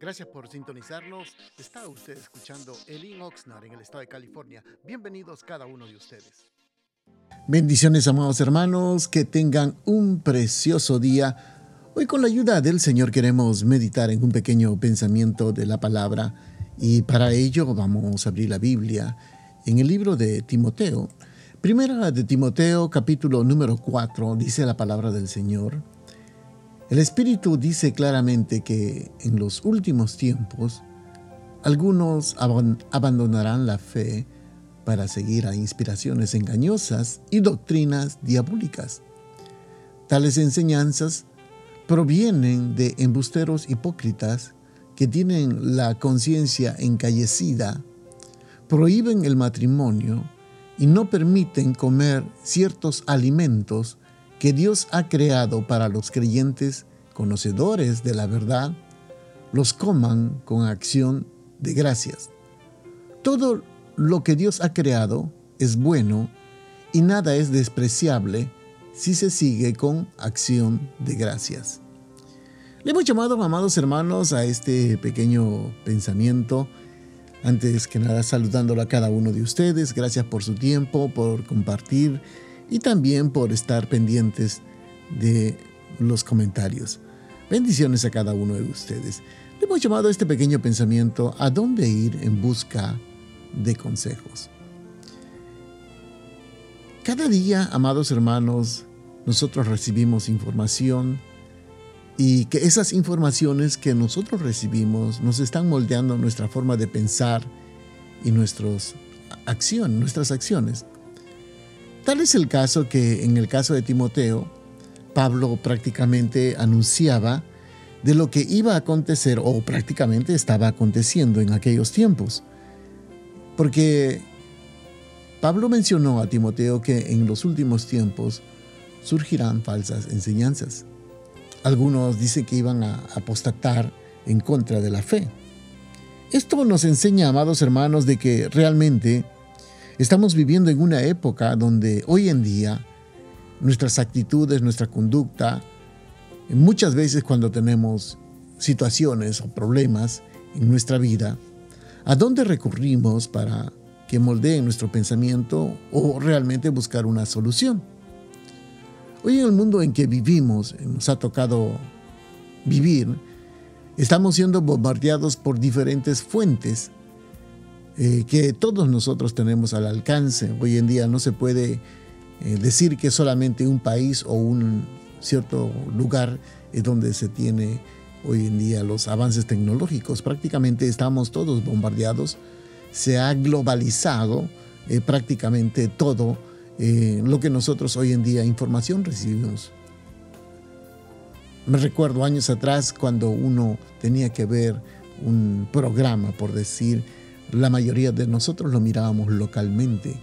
Gracias por sintonizarnos. Está usted escuchando Elin Oxnard en el estado de California. Bienvenidos cada uno de ustedes. Bendiciones, amados hermanos, que tengan un precioso día. Hoy con la ayuda del Señor queremos meditar en un pequeño pensamiento de la palabra y para ello vamos a abrir la Biblia en el libro de Timoteo. Primera de Timoteo capítulo número 4 dice la palabra del Señor. El Espíritu dice claramente que en los últimos tiempos algunos abandonarán la fe para seguir a inspiraciones engañosas y doctrinas diabólicas. Tales enseñanzas provienen de embusteros hipócritas que tienen la conciencia encallecida, prohíben el matrimonio y no permiten comer ciertos alimentos que Dios ha creado para los creyentes conocedores de la verdad, los coman con acción de gracias. Todo lo que Dios ha creado es bueno y nada es despreciable si se sigue con acción de gracias. Le hemos llamado, amados hermanos, a este pequeño pensamiento. Antes que nada, saludándolo a cada uno de ustedes. Gracias por su tiempo, por compartir y también por estar pendientes de los comentarios. Bendiciones a cada uno de ustedes. Le hemos llamado a este pequeño pensamiento a dónde ir en busca de consejos. Cada día, amados hermanos, nosotros recibimos información y que esas informaciones que nosotros recibimos nos están moldeando nuestra forma de pensar y nuestros acción, nuestras acciones. Tal es el caso que en el caso de Timoteo, Pablo prácticamente anunciaba de lo que iba a acontecer o prácticamente estaba aconteciendo en aquellos tiempos. Porque Pablo mencionó a Timoteo que en los últimos tiempos surgirán falsas enseñanzas. Algunos dicen que iban a apostatar en contra de la fe. Esto nos enseña, amados hermanos, de que realmente Estamos viviendo en una época donde hoy en día nuestras actitudes, nuestra conducta, muchas veces cuando tenemos situaciones o problemas en nuestra vida, ¿a dónde recurrimos para que moldeen nuestro pensamiento o realmente buscar una solución? Hoy en el mundo en que vivimos, nos ha tocado vivir, estamos siendo bombardeados por diferentes fuentes eh, que todos nosotros tenemos al alcance. Hoy en día no se puede eh, decir que solamente un país o un cierto lugar es donde se tiene hoy en día los avances tecnológicos. Prácticamente estamos todos bombardeados. Se ha globalizado eh, prácticamente todo lo que nosotros hoy en día información recibimos. Me recuerdo años atrás cuando uno tenía que ver un programa, por decir, la mayoría de nosotros lo mirábamos localmente.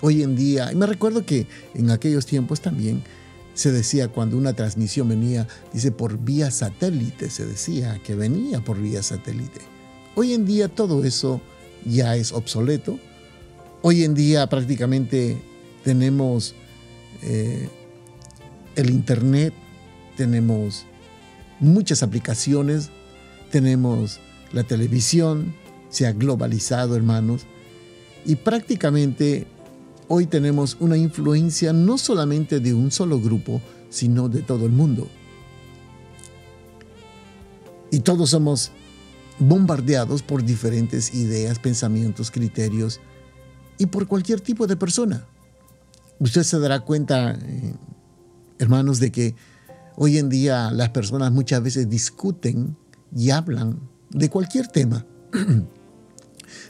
Hoy en día, y me recuerdo que en aquellos tiempos también se decía cuando una transmisión venía, dice por vía satélite, se decía que venía por vía satélite. Hoy en día todo eso ya es obsoleto. Hoy en día prácticamente tenemos eh, el Internet, tenemos muchas aplicaciones, tenemos la televisión, se ha globalizado, hermanos, y prácticamente hoy tenemos una influencia no solamente de un solo grupo, sino de todo el mundo. Y todos somos bombardeados por diferentes ideas, pensamientos, criterios y por cualquier tipo de persona. Usted se dará cuenta, eh, hermanos, de que hoy en día las personas muchas veces discuten y hablan de cualquier tema.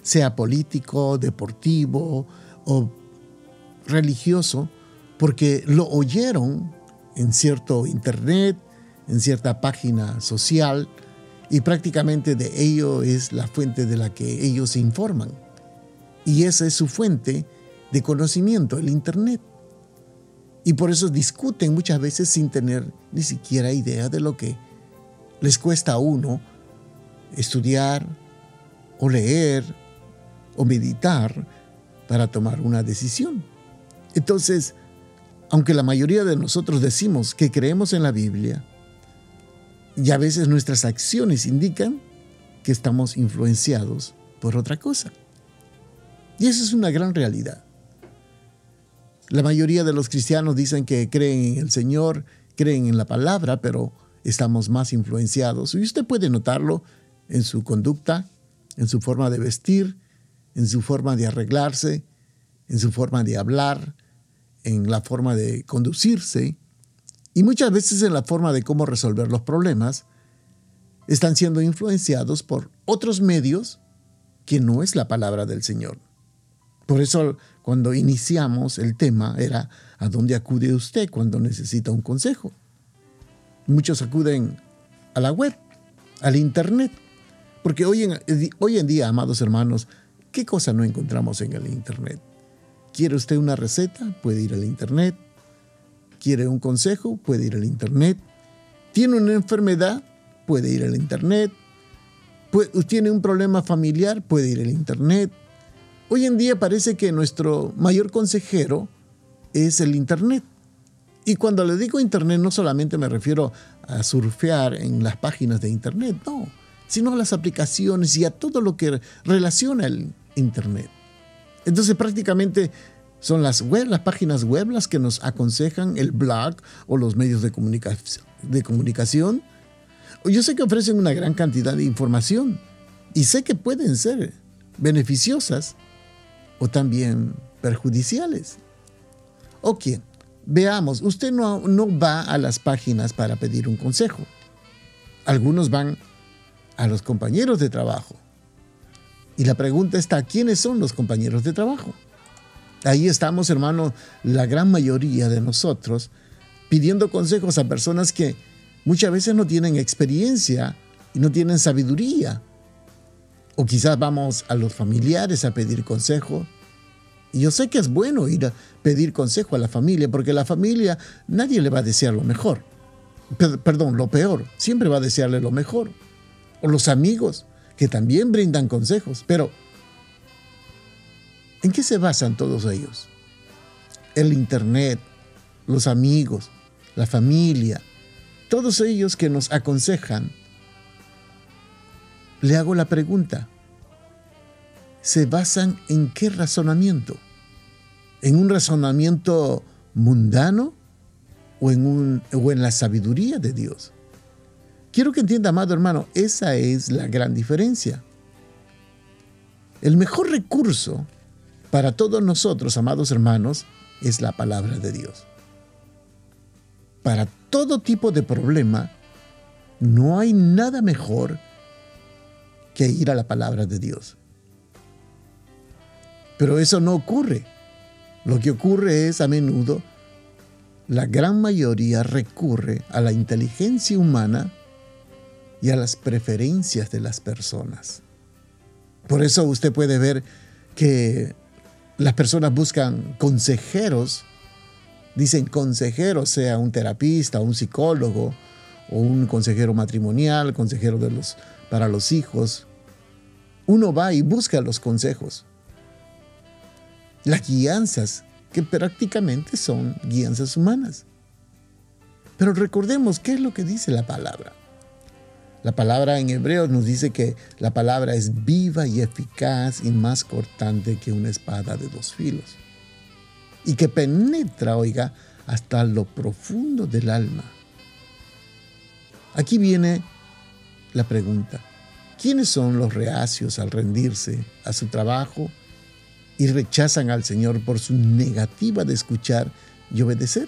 sea político, deportivo o religioso, porque lo oyeron en cierto internet, en cierta página social, y prácticamente de ello es la fuente de la que ellos se informan. Y esa es su fuente de conocimiento, el internet. Y por eso discuten muchas veces sin tener ni siquiera idea de lo que les cuesta a uno estudiar o leer o meditar para tomar una decisión. Entonces, aunque la mayoría de nosotros decimos que creemos en la Biblia, Y a veces nuestras acciones indican que estamos influenciados por otra cosa. Y eso es una gran realidad. La mayoría de los cristianos dicen que creen en el Señor, creen en la palabra, pero estamos más influenciados. Y usted puede notarlo en su conducta, en su forma de vestir, en su forma de arreglarse, en su forma de hablar, en la forma de conducirse y muchas veces en la forma de cómo resolver los problemas, están siendo influenciados por otros medios que no es la palabra del Señor. Por eso cuando iniciamos el tema era ¿a dónde acude usted cuando necesita un consejo? Muchos acuden a la web, al Internet, porque hoy en, hoy en día, amados hermanos, ¿qué cosa no encontramos en el Internet? ¿Quiere usted una receta? Puede ir al Internet. ¿Quiere un consejo? Puede ir al Internet. ¿Tiene una enfermedad? Puede ir al Internet. ¿Tiene un problema familiar? Puede ir al Internet. Hoy en día parece que nuestro mayor consejero es el Internet. Y cuando le digo Internet no solamente me refiero a surfear en las páginas de Internet, no, sino a las aplicaciones y a todo lo que relaciona el Internet. Entonces prácticamente son las web, las páginas web las que nos aconsejan el blog o los medios de, de comunicación. Yo sé que ofrecen una gran cantidad de información y sé que pueden ser beneficiosas o también perjudiciales. Ok, veamos, usted no, no va a las páginas para pedir un consejo. Algunos van a los compañeros de trabajo y la pregunta está, ¿quiénes son los compañeros de trabajo? Ahí estamos, hermano, la gran mayoría de nosotros pidiendo consejos a personas que muchas veces no tienen experiencia y no tienen sabiduría. O quizás vamos a los familiares a pedir consejo. Y yo sé que es bueno ir a pedir consejo a la familia, porque la familia nadie le va a desear lo mejor. Perdón, lo peor. Siempre va a desearle lo mejor. O los amigos que también brindan consejos, pero ¿en qué se basan todos ellos? El Internet, los amigos, la familia, todos ellos que nos aconsejan. Le hago la pregunta, ¿se basan en qué razonamiento? ¿En un razonamiento mundano o en, o en la sabiduría de Dios? Quiero que entienda, amado hermano, esa es la gran diferencia. El mejor recurso para todos nosotros, amados hermanos, es la palabra de Dios. Para todo tipo de problema, no hay nada mejor que ir a la palabra de Dios. Pero eso no ocurre. Lo que ocurre es a menudo, la gran mayoría recurre a la inteligencia humana y a las preferencias de las personas. Por eso usted puede ver que las personas buscan consejeros, dicen consejeros, sea un terapista, un psicólogo, o un consejero matrimonial, consejero de los, para los hijos. Uno va y busca los consejos. Las guianzas, que prácticamente son guianzas humanas. Pero recordemos qué es lo que dice la palabra. La palabra en hebreo nos dice que la palabra es viva y eficaz y más cortante que una espada de dos filos. Y que penetra, oiga, hasta lo profundo del alma. Aquí viene la pregunta. ¿Quiénes son los reacios al rendirse a su trabajo y rechazan al Señor por su negativa de escuchar y obedecer?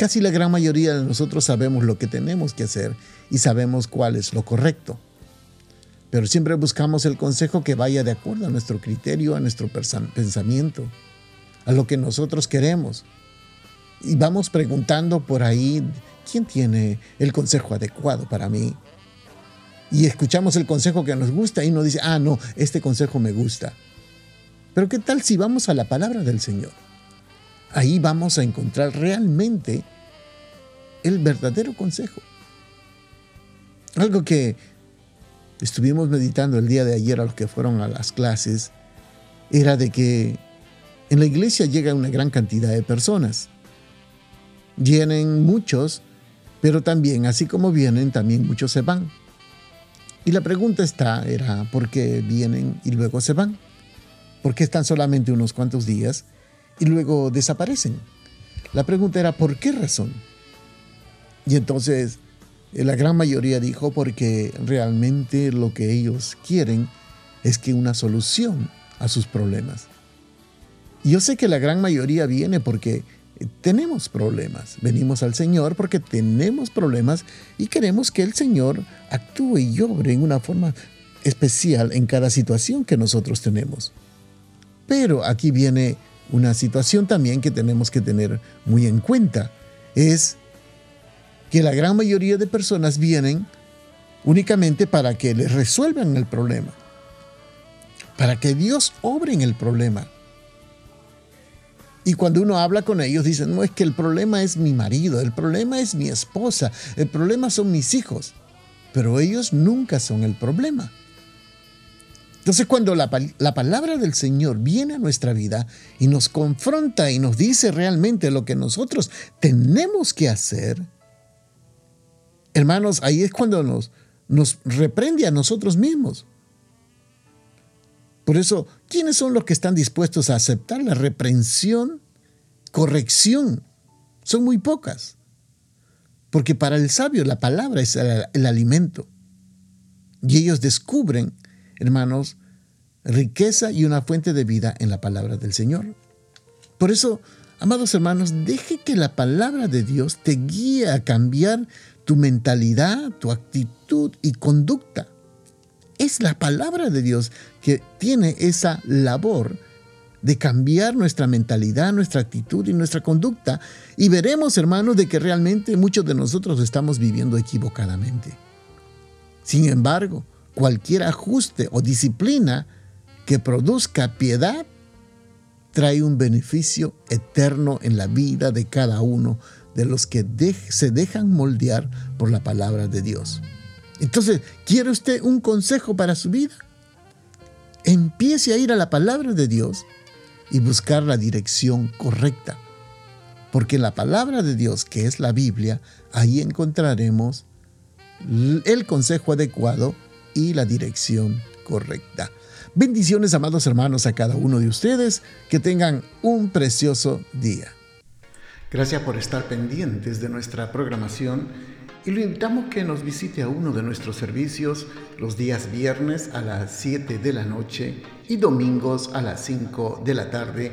Casi la gran mayoría de nosotros sabemos lo que tenemos que hacer y sabemos cuál es lo correcto. Pero siempre buscamos el consejo que vaya de acuerdo a nuestro criterio, a nuestro pensamiento, a lo que nosotros queremos. Y vamos preguntando por ahí, ¿quién tiene el consejo adecuado para mí? Y escuchamos el consejo que nos gusta y nos dice, ah, no, este consejo me gusta. Pero ¿qué tal si vamos a la palabra del Señor? Ahí vamos a encontrar realmente el verdadero consejo. Algo que estuvimos meditando el día de ayer a los que fueron a las clases era de que en la iglesia llega una gran cantidad de personas. Vienen muchos Pero también, así como vienen, también muchos se van. Y la pregunta está, era, ¿por qué vienen y luego se van? ¿Por qué están solamente unos cuantos días y luego desaparecen? La pregunta era, ¿por qué razón? Y entonces eh, la gran mayoría dijo porque realmente lo que ellos quieren es que una solución a sus problemas. Yo sé que la gran mayoría viene porque tenemos problemas. Venimos al Señor porque tenemos problemas y queremos que el Señor actúe y obre en una forma especial en cada situación que nosotros tenemos. Pero aquí viene una situación también que tenemos que tener muy en cuenta. Es que la gran mayoría de personas vienen únicamente para que les resuelvan el problema. Para que Dios obre en el problema. Y cuando uno habla con ellos, dicen, no es que el problema es mi marido, el problema es mi esposa, el problema son mis hijos. Pero ellos nunca son el problema. Entonces cuando la, la, palabra del Señor viene a nuestra vida y nos confronta y nos dice realmente lo que nosotros tenemos que hacer, hermanos, ahí es cuando nos, nos reprende a nosotros mismos. Por eso, ¿quiénes son los que están dispuestos a aceptar la reprensión, corrección? Son muy pocas. Porque para el sabio la palabra es el, alimento. Y ellos descubren, hermanos, riqueza y una fuente de vida en la palabra del Señor. Por eso, amados hermanos, deje que la palabra de Dios te guíe a cambiar tu mentalidad, tu actitud y conducta. Es la palabra de Dios que tiene esa labor de cambiar nuestra mentalidad, nuestra actitud y nuestra conducta. Y veremos, hermanos, de que realmente muchos de nosotros estamos viviendo equivocadamente. Sin embargo, cualquier ajuste o disciplina que produzca piedad trae un beneficio eterno en la vida de cada uno de los que se dejan moldear por la palabra de Dios. Entonces, ¿quiere usted un consejo para su vida? Empiece a ir a la palabra de Dios y buscar la dirección correcta. Porque en la palabra de Dios, que es la Biblia, ahí encontraremos el consejo adecuado y la dirección correcta. Bendiciones, amados hermanos, a cada uno de ustedes. Que tengan un precioso día. Gracias por estar pendientes de nuestra programación y lo invitamos que nos visite a uno de nuestros servicios los días viernes a las 7 de la noche y domingos a las 5 de la tarde.